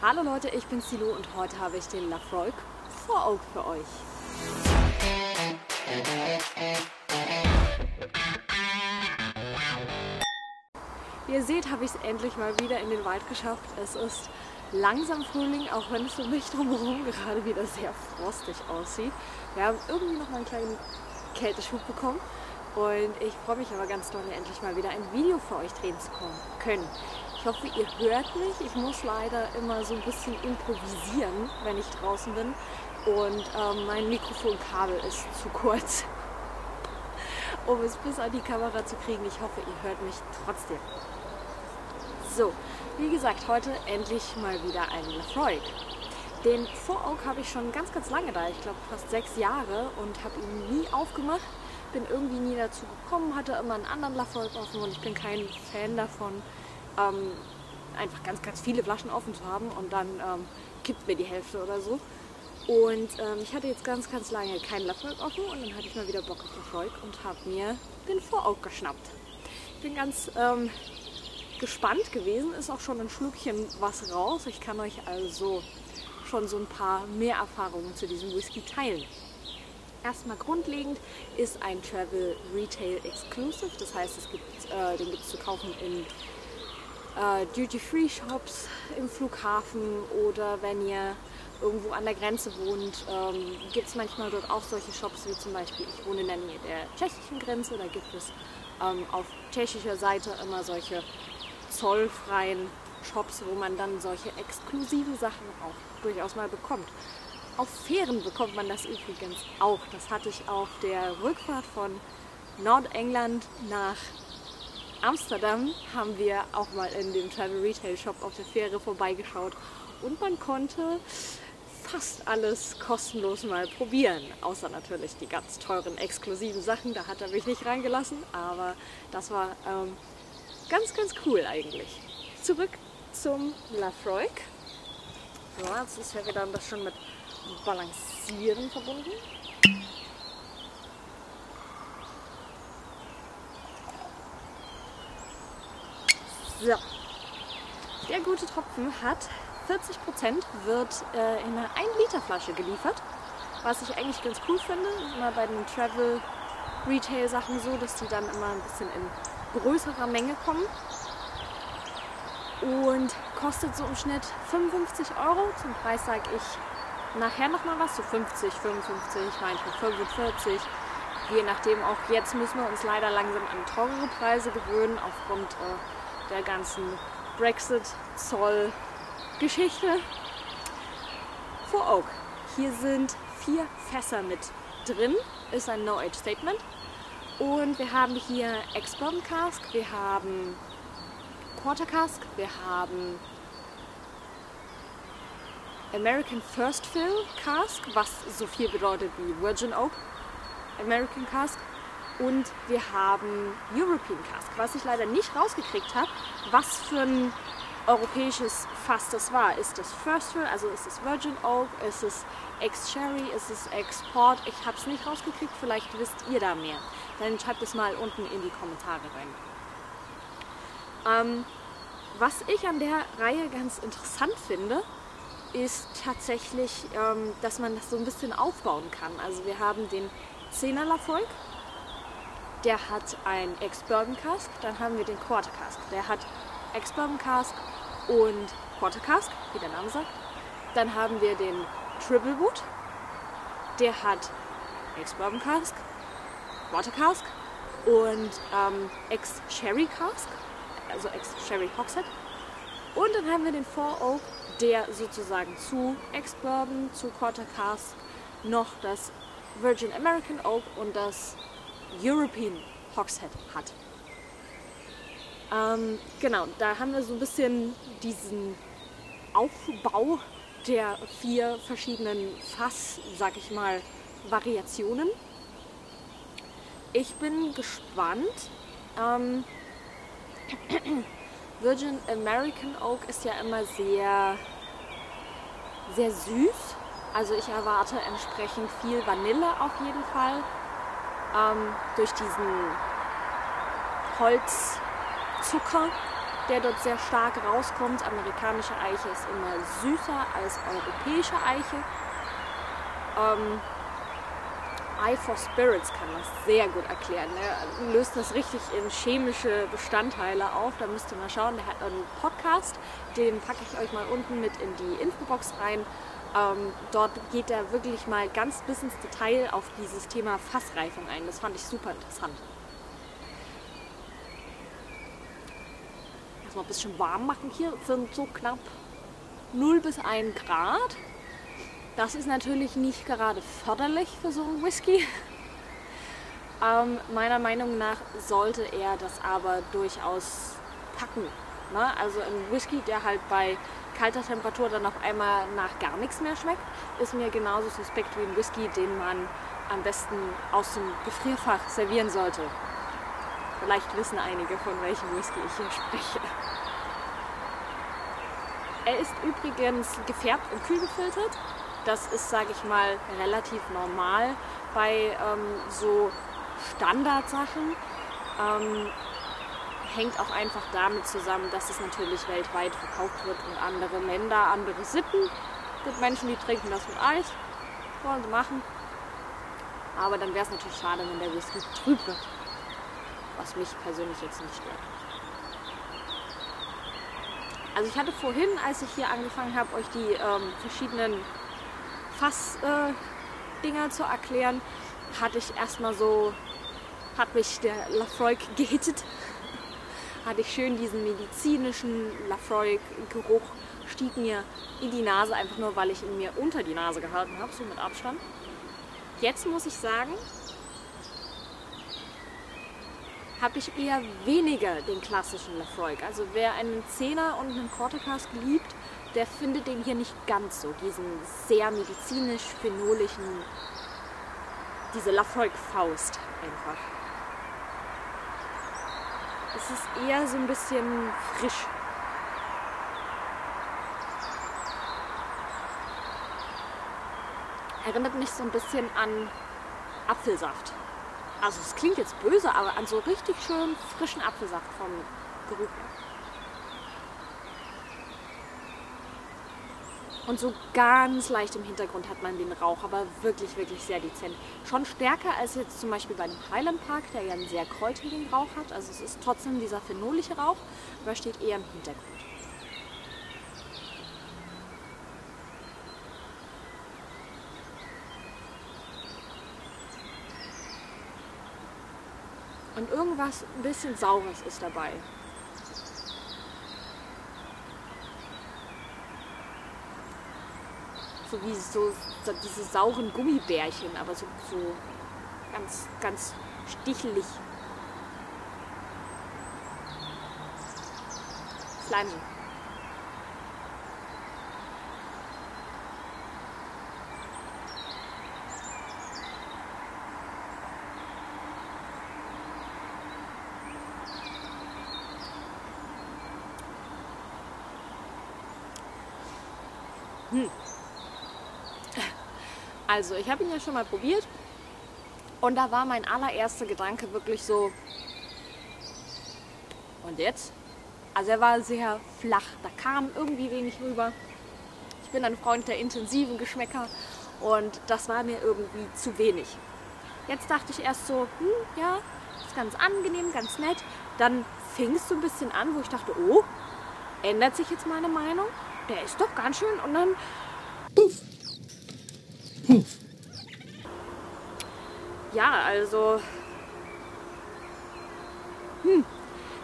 Hallo Leute, ich bin Silo und heute habe ich den Lafroig vor Oak für euch. Wie ihr seht, habe ich es endlich mal wieder in den Wald geschafft. Es ist langsam Frühling, auch wenn es für mich drumherum gerade wieder sehr frostig aussieht. Wir haben irgendwie noch mal einen kleinen Kälteschub bekommen und ich freue mich aber ganz doll, endlich mal wieder ein Video für euch drehen zu können. Ich hoffe, ihr hört mich. Ich muss leider immer so ein bisschen improvisieren, wenn ich draußen bin. Und ähm, mein Mikrofonkabel ist zu kurz, um es bis an die Kamera zu kriegen. Ich hoffe, ihr hört mich trotzdem. So, wie gesagt, heute endlich mal wieder ein Lafroig. Den Four Oak habe ich schon ganz, ganz lange da. Ich glaube fast sechs Jahre und habe ihn nie aufgemacht bin irgendwie nie dazu gekommen, hatte immer einen anderen Lafroig offen und ich bin kein Fan davon, ähm, einfach ganz, ganz viele Flaschen offen zu haben und dann ähm, kippt mir die Hälfte oder so. Und ähm, ich hatte jetzt ganz, ganz lange keinen Lafroig offen und dann hatte ich mal wieder Bock auf Lafroig und habe mir den Voraug geschnappt. Ich bin ganz ähm, gespannt gewesen, ist auch schon ein Schluckchen was raus. Ich kann euch also schon so ein paar mehr Erfahrungen zu diesem Whisky teilen. Erstmal grundlegend ist ein Travel Retail Exclusive, das heißt, es gibt, äh, den gibt es zu kaufen in äh, Duty-Free-Shops im Flughafen oder wenn ihr irgendwo an der Grenze wohnt, ähm, gibt es manchmal dort auch solche Shops wie zum Beispiel, ich wohne in der Nähe der tschechischen Grenze, da gibt es ähm, auf tschechischer Seite immer solche zollfreien Shops, wo man dann solche exklusiven Sachen auch durchaus mal bekommt. Auf Fähren bekommt man das übrigens auch. Das hatte ich auf der Rückfahrt von Nordengland nach Amsterdam haben wir auch mal in dem Travel Retail Shop auf der Fähre vorbeigeschaut und man konnte fast alles kostenlos mal probieren. Außer natürlich die ganz teuren, exklusiven Sachen, da hat er mich nicht reingelassen, aber das war ähm, ganz, ganz cool eigentlich. Zurück zum Lafroig. So, jetzt ist ja wieder ein bisschen mit Balancieren verbunden. So. Der gute Tropfen hat 40 Prozent, wird äh, in einer 1 Liter Flasche geliefert. Was ich eigentlich ganz cool finde, immer bei den Travel Retail Sachen so, dass die dann immer ein bisschen in größerer Menge kommen. Und kostet so im Schnitt 55 Euro. Zum Preis sage ich nachher nochmal was, so 50, 55, manchmal 45. Je nachdem, auch jetzt müssen wir uns leider langsam an teurere Preise gewöhnen, aufgrund äh, der ganzen Brexit-Zoll-Geschichte. For Oak. Hier sind vier Fässer mit drin, ist ein No-Age-Statement. Und wir haben hier Ex-Bourbon Cask, wir haben Quarter Cask, wir haben American First Fill Cask, was so viel bedeutet wie Virgin Oak American Cask. Und wir haben European Cask, was ich leider nicht rausgekriegt habe, was für ein europäisches Fass das war. Ist das First Fill, also ist es Virgin Oak, ist es Ex-Sherry, ist es Export? Ich habe es nicht rausgekriegt, vielleicht wisst ihr da mehr. Dann schreibt es mal unten in die Kommentare rein. Ähm, was ich an der Reihe ganz interessant finde, ist tatsächlich, ähm, dass man das so ein bisschen aufbauen kann. Also wir haben den 10er Lafolk, der hat ein Ex-Bourbon Cask, dann haben wir den Quarter Cask, der hat Ex-Bourbon Cask und Quarter Cask, wie der Name sagt. Dann haben wir den Triple Wood, der hat Ex-Bourbon Cask, Quarter Cask und ähm, Ex-Sherry Cask, also Ex-Sherry Hogshead. Und dann haben wir den Four Oak, der sozusagen zu Ex-Bourbon, zu Quarter Cask noch das Virgin American Oak und das European Hogshead hat. Ähm, genau, da haben wir so ein bisschen diesen Aufbau der vier verschiedenen Fass, sag ich mal, Variationen. Ich bin gespannt. Ähm, Virgin American Oak ist ja immer sehr, sehr süß. Also ich erwarte entsprechend viel Vanille auf jeden Fall. Ähm, durch diesen Holzzucker, der dort sehr stark rauskommt. Amerikanische Eiche ist immer süßer als europäische Eiche. Ähm, Eye for Spirits kann das sehr gut erklären. Er löst das richtig in chemische Bestandteile auf. Da müsst ihr mal schauen. Der hat einen Podcast, den packe ich euch mal unten mit in die Infobox rein. Ähm, dort geht er wirklich mal ganz bis ins Detail auf dieses Thema Fassreifung ein. Das fand ich super interessant. Erstmal ein bisschen warm machen hier. Es sind so knapp 0 bis 1 Grad. Das ist natürlich nicht gerade förderlich für so einen Whisky. Ähm, meiner Meinung nach sollte er das aber durchaus packen. Ne? Also ein Whisky, der halt bei kalter Temperatur dann auf einmal nach gar nichts mehr schmeckt, ist mir genauso suspekt wie ein Whisky, den man am besten aus dem Gefrierfach servieren sollte. Vielleicht wissen einige, von welchem Whisky ich hier spreche. Er ist übrigens gefärbt und kühl gefiltert. Das ist, sage ich mal, relativ normal bei ähm, so Standardsachen. Ähm, hängt auch einfach damit zusammen, dass es natürlich weltweit verkauft wird und andere Länder, andere Sitten. Es gibt Menschen, die trinken das mit Eis. Wollen sie machen. Aber dann wäre es natürlich schade, wenn der Whisky trüb wird. Was mich persönlich jetzt nicht stört. Also ich hatte vorhin, als ich hier angefangen habe, euch die ähm, verschiedenen Fass-Dinger äh, zu erklären, hatte ich erstmal so, hat mich der Lafroig gehittet. hatte ich schön diesen medizinischen Lafroig-Geruch, stieg mir in die Nase, einfach nur weil ich ihn mir unter die Nase gehalten habe, so mit Abstand. Jetzt muss ich sagen, habe ich eher weniger den klassischen Lafroig. Also wer einen Zehner und einen Cortecast liebt, der findet den hier nicht ganz so, diesen sehr medizinisch-phenolischen, diese Lafroig-Faust einfach. Es ist eher so ein bisschen frisch. Erinnert mich so ein bisschen an Apfelsaft. Also es klingt jetzt böse, aber an so richtig schön frischen Apfelsaft vom Geruch her. Und so ganz leicht im Hintergrund hat man den Rauch, aber wirklich, wirklich sehr dezent. Schon stärker als jetzt zum Beispiel bei dem Highland Park, der ja einen sehr kräutrigen Rauch hat. Also es ist trotzdem dieser phenolische Rauch, aber steht eher im Hintergrund. Und irgendwas ein bisschen Saures ist dabei. So wie so, so diese sauren Gummibärchen, aber so, so ganz, ganz stichelig. Slime. Hm. Also, ich habe ihn ja schon mal probiert und da war mein allererster Gedanke wirklich so, und jetzt? Also er war sehr flach, da kam irgendwie wenig rüber. Ich bin ein Freund der intensiven Geschmäcker und das war mir irgendwie zu wenig. Jetzt dachte ich erst so, hm, ja, ist ganz angenehm, ganz nett. Dann fing es so ein bisschen an, wo ich dachte, oh, ändert sich jetzt meine Meinung? Der ist doch ganz schön und dann puff, ja, also. Hm,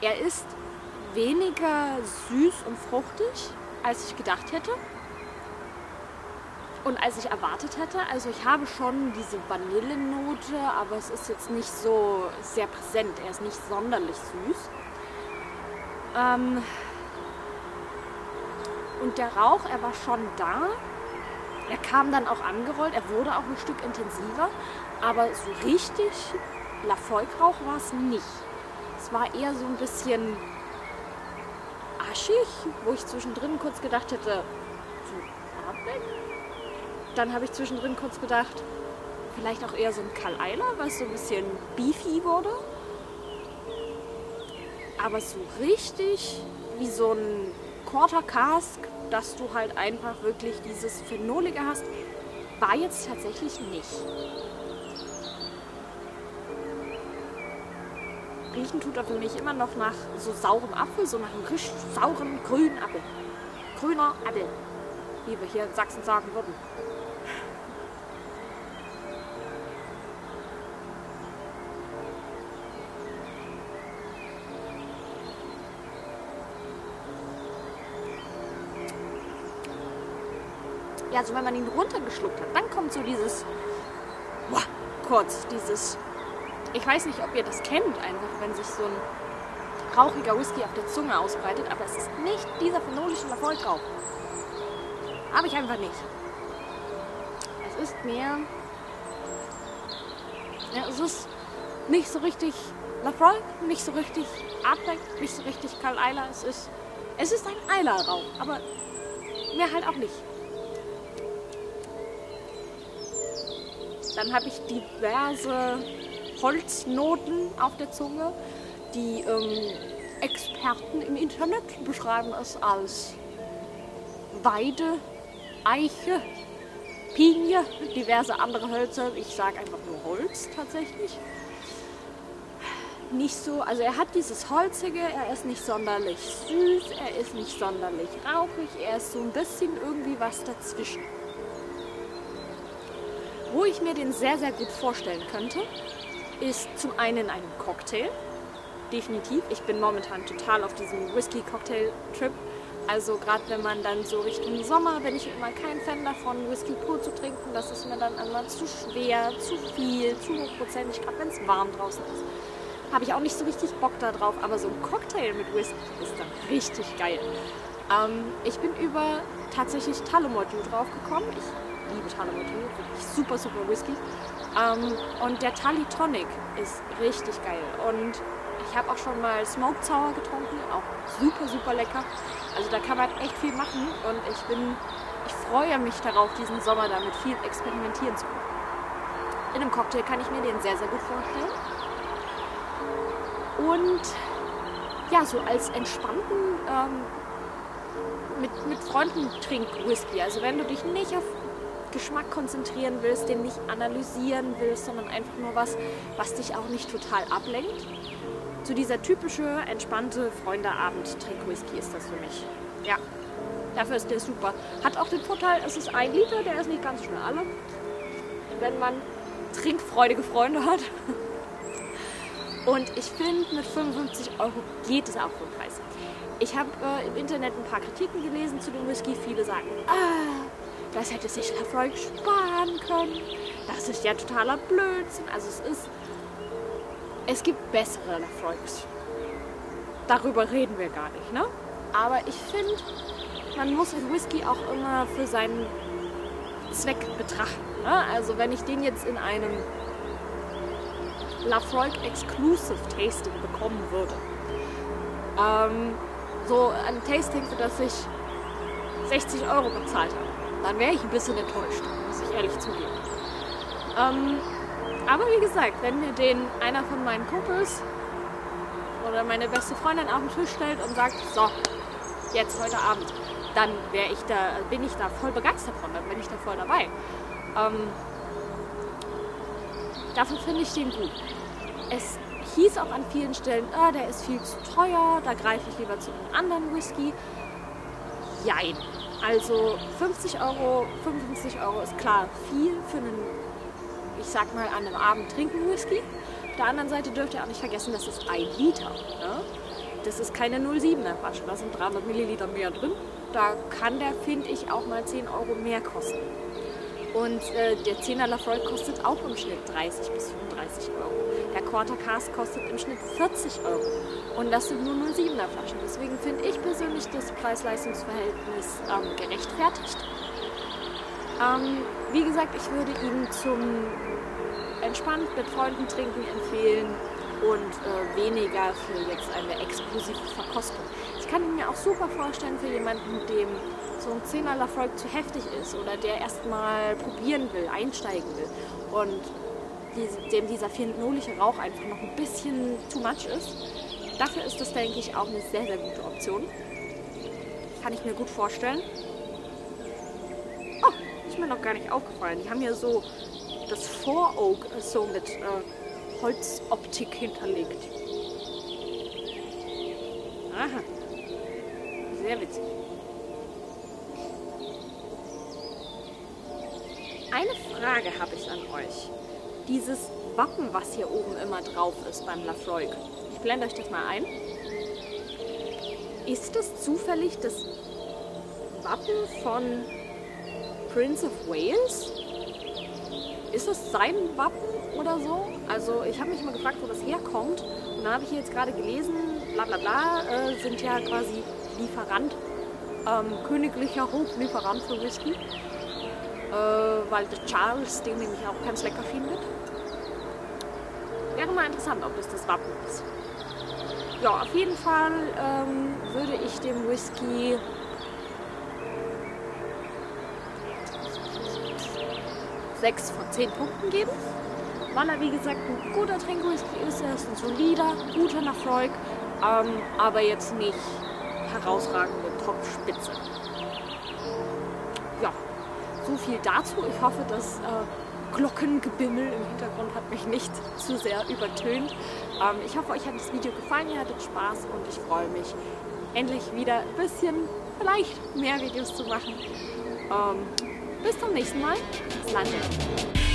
er ist weniger süß und fruchtig, als ich gedacht hätte. Und als ich erwartet hätte, also ich habe schon diese Vanillenote, aber es ist jetzt nicht so sehr präsent. Er ist nicht sonderlich süß. Ähm und der Rauch, er war schon da, er kam dann auch angerollt, er wurde auch ein Stück intensiver, aber so richtig Lafolkrauch war es nicht. Es war eher so ein bisschen aschig, wo ich zwischendrin kurz gedacht hätte, so Atmen. Dann habe ich zwischendrin kurz gedacht, vielleicht auch eher so ein Karl Eiler, was so ein bisschen beefy wurde. Aber so richtig wie so ein Quarter Cask, dass du halt einfach wirklich dieses Phenolige hast, war jetzt tatsächlich nicht. Riechen tut er für mich immer noch nach so saurem Apfel, so nach einem richtig sauren grünen Apfel. Grüner Apfel, wie wir hier in Sachsen sagen würden. Ja, so wenn man ihn runtergeschluckt hat, dann kommt so dieses, boah, kurz, dieses, ich weiß nicht, ob ihr das kennt, einfach, wenn sich so ein rauchiger Whisky auf der Zunge ausbreitet, aber es ist nicht dieser phenolische Lafoltrauch. Habe ich einfach nicht. Es ist mehr, ja, es ist nicht so richtig Lafroy, nicht so richtig Artback, nicht so richtig Karl Eiler. Es ist, es ist ein Eiler-Rauch, aber mehr halt auch nicht. Dann habe ich diverse Holznoten auf der Zunge. Die ähm, Experten im Internet beschreiben es als Weide, Eiche, Pinie, diverse andere Hölzer. Ich sage einfach nur Holz tatsächlich. Nicht so, also er hat dieses Holzige, er ist nicht sonderlich süß, er ist nicht sonderlich rauchig, er ist so ein bisschen irgendwie was dazwischen. Wo ich mir den sehr, sehr gut vorstellen könnte, ist zum einen ein Cocktail. Definitiv. Ich bin momentan total auf diesem Whisky-Cocktail-Trip. Also gerade wenn man dann so Richtung Sommer, bin ich immer kein Fan davon, Whisky pur zu trinken. Das ist mir dann einmal zu schwer, zu viel, zu hochprozentig, gerade wenn es warm draußen ist. Habe ich auch nicht so richtig Bock darauf, aber so ein Cocktail mit Whisky ist dann richtig geil. Ähm, ich bin über tatsächlich Talomordu drauf gekommen. Ich liebe Tanamotu, wirklich super, super Whisky. Ähm, und der Tali Tonic ist richtig geil. Und ich habe auch schon mal Smoked Sour getrunken, auch super, super lecker. Also da kann man echt viel machen und ich bin, ich freue mich darauf, diesen Sommer damit viel experimentieren zu können. In einem Cocktail kann ich mir den sehr, sehr gut vorstellen. Und ja, so als entspannten ähm, mit, mit Freunden trink Whisky. Also wenn du dich nicht auf Geschmack konzentrieren willst, den nicht analysieren willst, sondern einfach nur was, was dich auch nicht total ablenkt. So dieser typische, entspannte Freundeabend-Trink-Whisky ist das für mich. Ja, dafür ist der super. Hat auch den Vorteil, es ist ein Liter, der ist nicht ganz schnell alle. Wenn man trinkfreudige Freunde hat. Und ich finde, mit 55 Euro geht es auch vom Preis. Ich habe äh, im Internet ein paar Kritiken gelesen zu dem Whisky. Viele sagen, ah, das hätte sich Lafroy sparen können. Das ist ja totaler Blödsinn. Also es ist, es gibt bessere Lafroys. Darüber reden wir gar nicht, ne? Aber ich finde, man muss den Whisky auch immer für seinen Zweck betrachten. Ne? Also wenn ich den jetzt in einem Lafroy Exclusive Tasting bekommen würde, ähm, so ein Tasting, für das ich 60 Euro bezahlt habe, dann wäre ich ein bisschen enttäuscht, muss ich ehrlich zugeben. Ähm, aber wie gesagt, wenn mir den einer von meinen Kumpels oder meine beste Freundin auf den Tisch stellt und sagt, so, jetzt heute Abend, dann wäre ich da, bin ich da voll begeistert von, dann bin ich da voll dabei. Ähm, dafür finde ich den gut. Es hieß auch an vielen Stellen, ah, der ist viel zu teuer, da greife ich lieber zu einem anderen Whisky. Jein. Also 50 Euro, 55 Euro ist klar viel für einen, ich sag mal, an einem Abend trinken Whisky. Auf der anderen Seite dürft ihr auch nicht vergessen, das ist ein Liter. Ne? Das ist keine 07er Flasche, da sind 300 Milliliter mehr drin. Da kann der, finde ich, auch mal 10 Euro mehr kosten. Und äh, der 10er Lafroy kostet auch im Schnitt 30 bis 35 Euro. Der Quarter Cast kostet im Schnitt 40 Euro. Und das sind nur 07er Flaschen. Deswegen finde ich persönlich das Preis-Leistungs-Verhältnis ähm, gerechtfertigt. Ähm, wie gesagt, ich würde ihn zum entspannt mit Freunden trinken empfehlen und äh, weniger für jetzt eine exklusive Verkostung. Ich kann ihn mir auch super vorstellen für jemanden, dem so ein 10er Lafroig zu heftig ist oder der erstmal probieren will, einsteigen will und dem dieser phenolische Rauch einfach noch ein bisschen too much ist Dafür ist das, denke ich, auch eine sehr, sehr gute Option. Kann ich mir gut vorstellen. Oh, ist mir noch gar nicht aufgefallen. Die haben ja so das Voroak so mit äh, Holzoptik hinterlegt. Aha. Sehr witzig. Eine Frage habe ich an euch. Dieses Wappen, was hier oben immer drauf ist beim Lafroig. Ich blende euch das mal ein. Ist das zufällig das Wappen von Prince of Wales? Ist das sein Wappen oder so? Also ich habe mich mal gefragt, wo das herkommt. Und dann habe ich jetzt gerade gelesen, bla bla bla, äh, sind ja quasi Lieferant, ähm, königlicher Hoflieferant für Whisky. Äh, weil der Charles den nämlich auch ganz lecker findet. Wäre mal interessant, ob das das Wappen ist. Ja, auf jeden Fall ähm, würde ich dem Whisky sechs von zehn Punkten geben, weil er wie gesagt ein guter Trinkwhisky ist. Er ist ein solider, guter Lafroig, ähm, aber jetzt nicht herausragende Top-Spitze. Ja, so viel dazu. Ich hoffe, das äh, Glockengebimmel im Hintergrund hat mich nicht zu sehr übertönt. Ähm, ich hoffe, euch hat das Video gefallen, ihr hattet Spaß und ich freue mich, endlich wieder ein bisschen, vielleicht mehr Videos zu machen. Ähm, bis zum nächsten Mal. Slande.